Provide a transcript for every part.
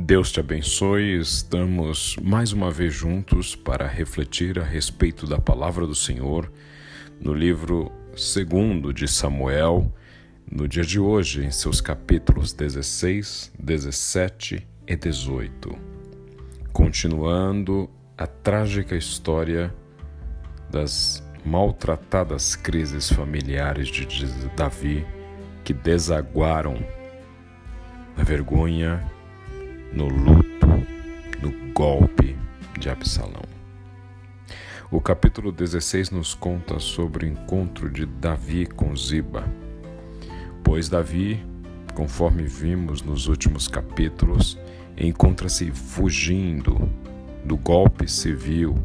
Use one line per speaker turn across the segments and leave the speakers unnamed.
Deus te abençoe. Estamos mais uma vez juntos para refletir a respeito da palavra do Senhor no livro segundo de Samuel, no dia de hoje, em seus capítulos 16, 17 e 18. Continuando a trágica história das maltratadas crises familiares de Davi que desaguaram na vergonha no luto, no golpe de Absalão. O capítulo 16 nos conta sobre o encontro de Davi com Ziba, pois Davi, conforme vimos nos últimos capítulos, encontra-se fugindo do golpe civil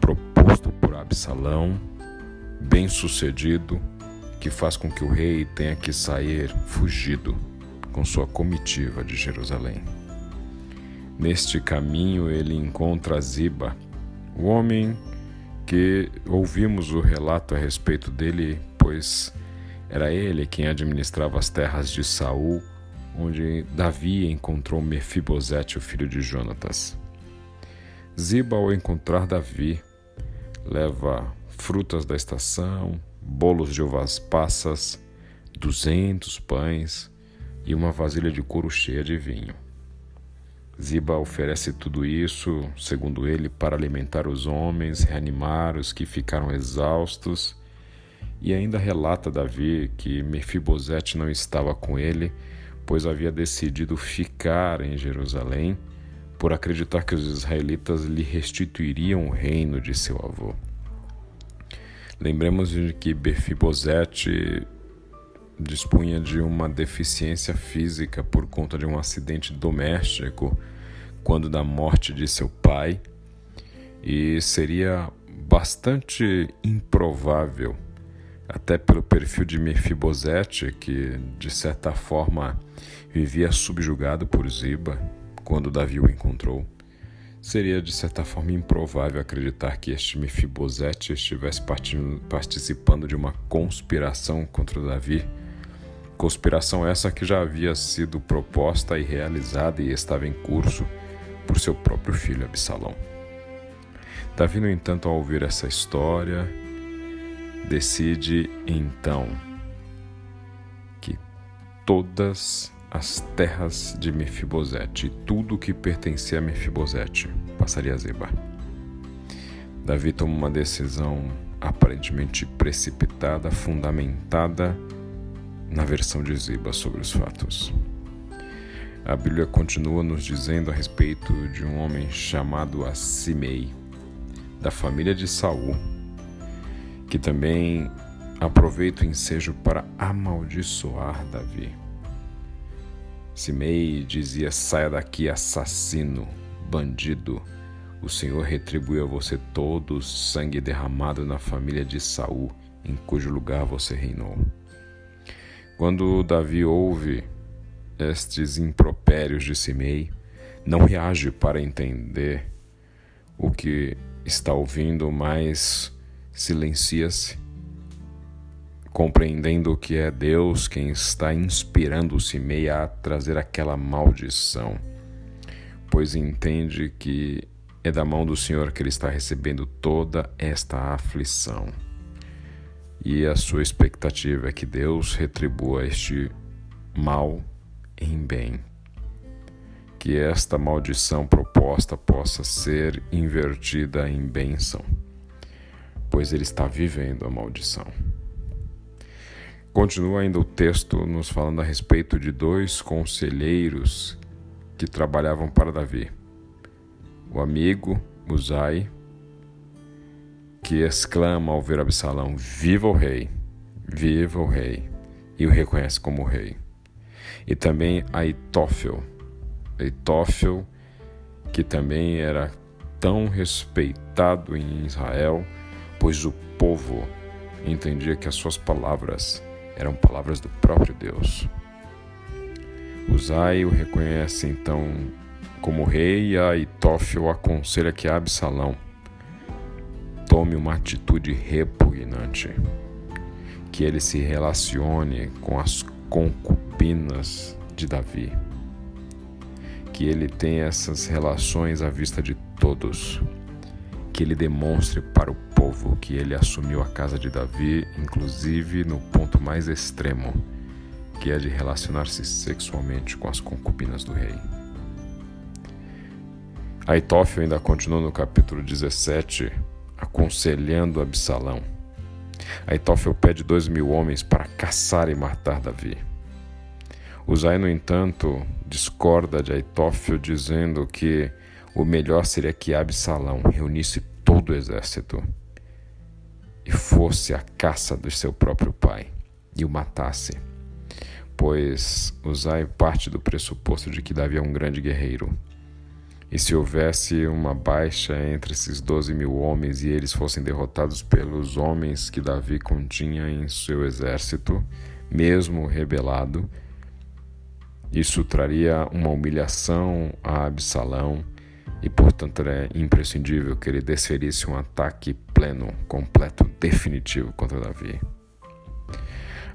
proposto por Absalão, bem sucedido, que faz com que o rei tenha que sair fugido com sua comitiva de Jerusalém. Neste caminho ele encontra Ziba, o homem que ouvimos o relato a respeito dele, pois era ele quem administrava as terras de Saul, onde Davi encontrou Mefibosete, o filho de Jonatas. Ziba, ao encontrar Davi, leva frutas da estação, bolos de uvas passas, duzentos pães e uma vasilha de couro cheia de vinho. Ziba oferece tudo isso, segundo ele, para alimentar os homens, reanimar os que ficaram exaustos, e ainda relata Davi que Mefibosete não estava com ele, pois havia decidido ficar em Jerusalém por acreditar que os israelitas lhe restituiriam o reino de seu avô. Lembremos de que Mefibosete dispunha de uma deficiência física por conta de um acidente doméstico quando da morte de seu pai, e seria bastante improvável, até pelo perfil de Mefibosete, que de certa forma vivia subjugado por Ziba quando Davi o encontrou. Seria de certa forma improvável acreditar que este Mefibosete estivesse participando de uma conspiração contra Davi Conspiração essa que já havia sido proposta e realizada e estava em curso por seu próprio filho Absalão. Davi, no entanto, ao ouvir essa história, decide então que todas as terras de Mefibosete tudo que pertencia a Mefibosete passaria a Zeba. Davi toma uma decisão aparentemente precipitada, fundamentada na versão de Ziba sobre os fatos. A Bíblia continua nos dizendo a respeito de um homem chamado Assimei, da família de Saul, que também aproveita o ensejo para amaldiçoar Davi. Simei dizia: Saia daqui, assassino, bandido. O Senhor retribui a você todo o sangue derramado na família de Saul, em cujo lugar você reinou. Quando Davi ouve estes impropérios de Simei, não reage para entender o que está ouvindo, mas silencia-se, compreendendo que é Deus quem está inspirando Simei a trazer aquela maldição, pois entende que é da mão do Senhor que ele está recebendo toda esta aflição e a sua expectativa é que Deus retribua este mal em bem. Que esta maldição proposta possa ser invertida em bênção, pois ele está vivendo a maldição. Continua ainda o texto nos falando a respeito de dois conselheiros que trabalhavam para Davi: o amigo Uzai que exclama ao ver Absalão: Viva o rei! Viva o rei! E o reconhece como rei. E também Aitófel. Aitófel, que também era tão respeitado em Israel, pois o povo entendia que as suas palavras eram palavras do próprio Deus. Uzai o reconhece então como rei e Aitófel aconselha que Absalão tome uma atitude repugnante, que ele se relacione com as concubinas de Davi, que ele tenha essas relações à vista de todos, que ele demonstre para o povo que ele assumiu a casa de Davi, inclusive no ponto mais extremo, que é de relacionar-se sexualmente com as concubinas do rei. Aitófio ainda continua no capítulo 17, aconselhando Absalão. Aitófio pede dois mil homens para caçar e matar Davi. Uzai, no entanto, discorda de Aitófio, dizendo que o melhor seria que Absalão reunisse todo o exército e fosse à caça do seu próprio pai e o matasse, pois Uzai parte do pressuposto de que Davi é um grande guerreiro. E se houvesse uma baixa entre esses doze mil homens e eles fossem derrotados pelos homens que Davi continha em seu exército, mesmo rebelado, isso traria uma humilhação a Absalão e, portanto, é imprescindível que ele desferisse um ataque pleno, completo, definitivo contra Davi.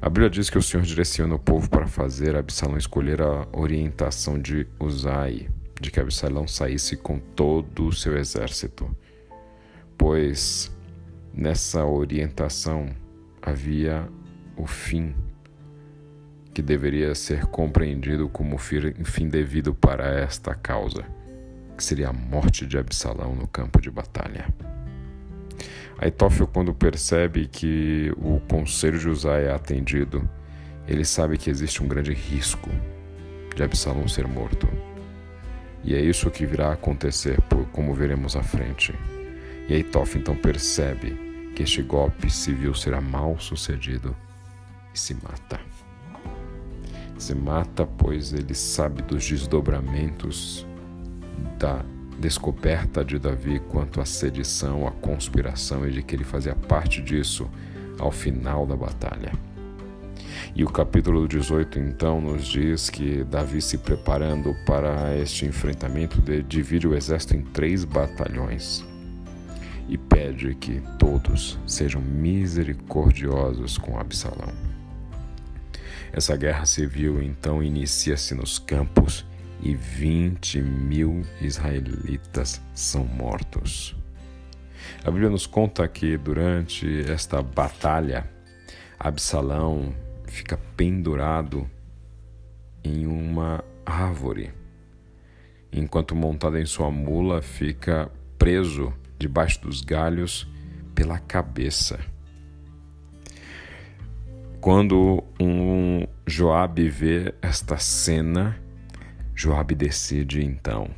A Bíblia diz que o Senhor direciona o povo para fazer Absalão escolher a orientação de Uzai, de que Absalão saísse com todo o seu exército, pois nessa orientação havia o fim que deveria ser compreendido como fim devido para esta causa, que seria a morte de Absalão no campo de batalha. Aitófilo, quando percebe que o conselho de Uzai é atendido, ele sabe que existe um grande risco de Absalão ser morto. E é isso que virá a acontecer, como veremos à frente. E Aitófilo então percebe que este golpe civil será mal sucedido e se mata se mata, pois ele sabe dos desdobramentos da descoberta de Davi quanto à sedição, à conspiração e de que ele fazia parte disso ao final da batalha. E o capítulo 18 então nos diz que Davi se preparando para este enfrentamento divide o exército em três batalhões e pede que todos sejam misericordiosos com Absalão. Essa guerra civil então inicia-se nos campos e 20 mil israelitas são mortos. A Bíblia nos conta que durante esta batalha, Absalão fica pendurado em uma árvore, enquanto montado em sua mula fica preso debaixo dos galhos pela cabeça. Quando um Joabe vê esta cena, Joabe decide então,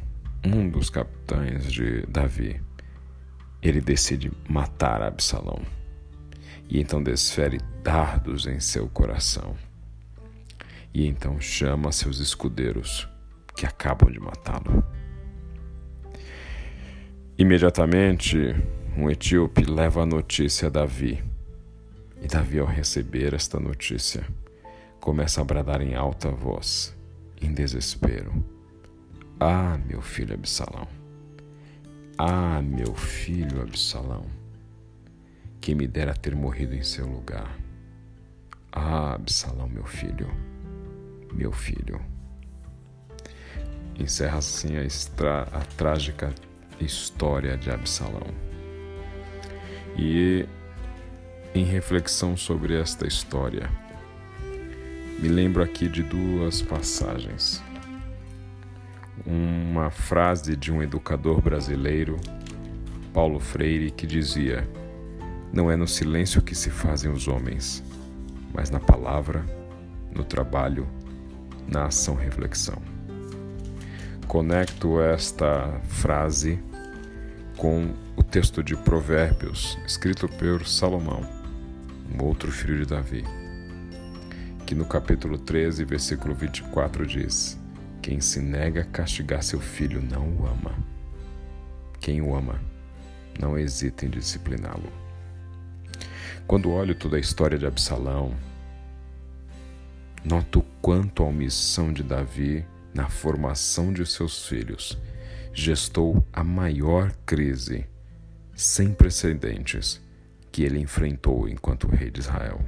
um dos capitães de Davi, ele decide matar Absalão. E então desfere dardos em seu coração. E então chama seus escudeiros que acabam de matá-lo. Imediatamente, um etíope leva a notícia a Davi e Davi, ao receber esta notícia, começa a bradar em alta voz, em desespero: Ah, meu filho Absalão! Ah, meu filho Absalão! Que me dera ter morrido em seu lugar. Ah, Absalão, meu filho, meu filho. Encerra assim a, extra, a trágica história de Absalão. E em reflexão sobre esta história, me lembro aqui de duas passagens. Uma frase de um educador brasileiro, Paulo Freire, que dizia: Não é no silêncio que se fazem os homens, mas na palavra, no trabalho, na ação reflexão. Conecto esta frase com o texto de Provérbios, escrito por Salomão um outro filho de Davi, que no capítulo 13, versículo 24 diz: Quem se nega a castigar seu filho não o ama. Quem o ama, não hesita em discipliná-lo. Quando olho toda a história de Absalão, noto quanto a omissão de Davi na formação de seus filhos gestou a maior crise sem precedentes que ele enfrentou enquanto rei de Israel.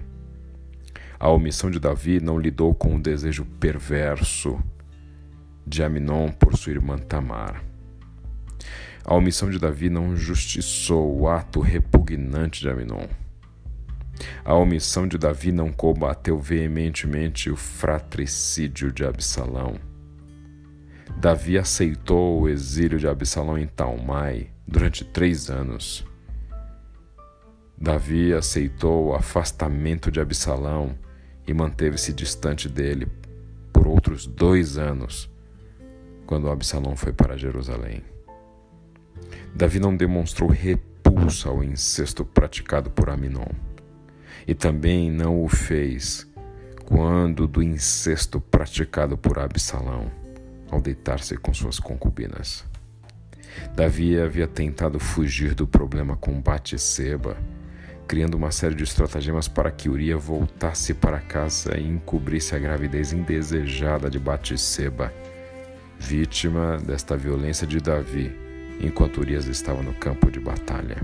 A omissão de Davi não lidou com o desejo perverso de Aminon por sua irmã Tamar. A omissão de Davi não justiçou o ato repugnante de Aminon. A omissão de Davi não combateu veementemente o fratricídio de Absalão. Davi aceitou o exílio de Absalão em Talmai durante três anos. Davi aceitou o afastamento de Absalão e manteve-se distante dele por outros dois anos, quando Absalão foi para Jerusalém. Davi não demonstrou repulsa ao incesto praticado por Aminon, e também não o fez quando do incesto praticado por Absalão ao deitar-se com suas concubinas. Davi havia tentado fugir do problema com Batseba, criando uma série de estratagemas para que Uria voltasse para casa e encobrisse a gravidez indesejada de Batseba, vítima desta violência de Davi, enquanto Urias estava no campo de batalha.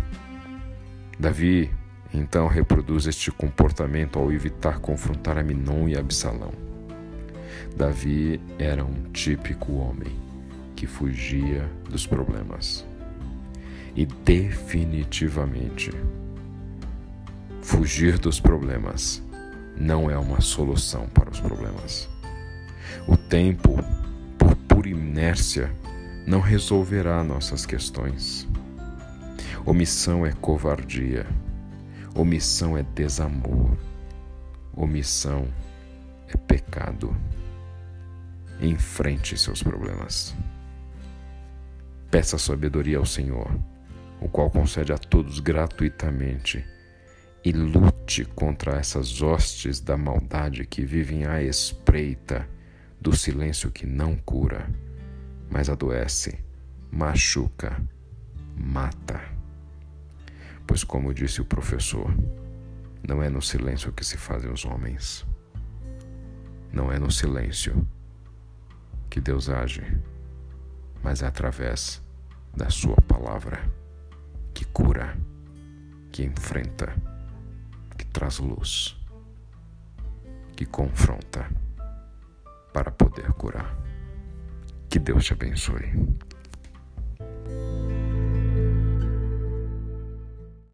Davi então reproduz este comportamento ao evitar confrontar Aminon e Absalão. Davi era um típico homem que fugia dos problemas. E definitivamente, fugir dos problemas não é uma solução para os problemas. O tempo, por pura inércia, não resolverá nossas questões. Omissão é covardia. Omissão é desamor. Omissão é pecado. Enfrente seus problemas. Peça sabedoria ao Senhor, o qual concede a todos gratuitamente, e lute contra essas hostes da maldade que vivem à espreita do silêncio que não cura, mas adoece, machuca, mata. Pois, como disse o professor, não é no silêncio que se fazem os homens. Não é no silêncio que Deus age, mas é através da Sua palavra que cura, que enfrenta, que traz luz, que confronta para poder curar. Que Deus te abençoe.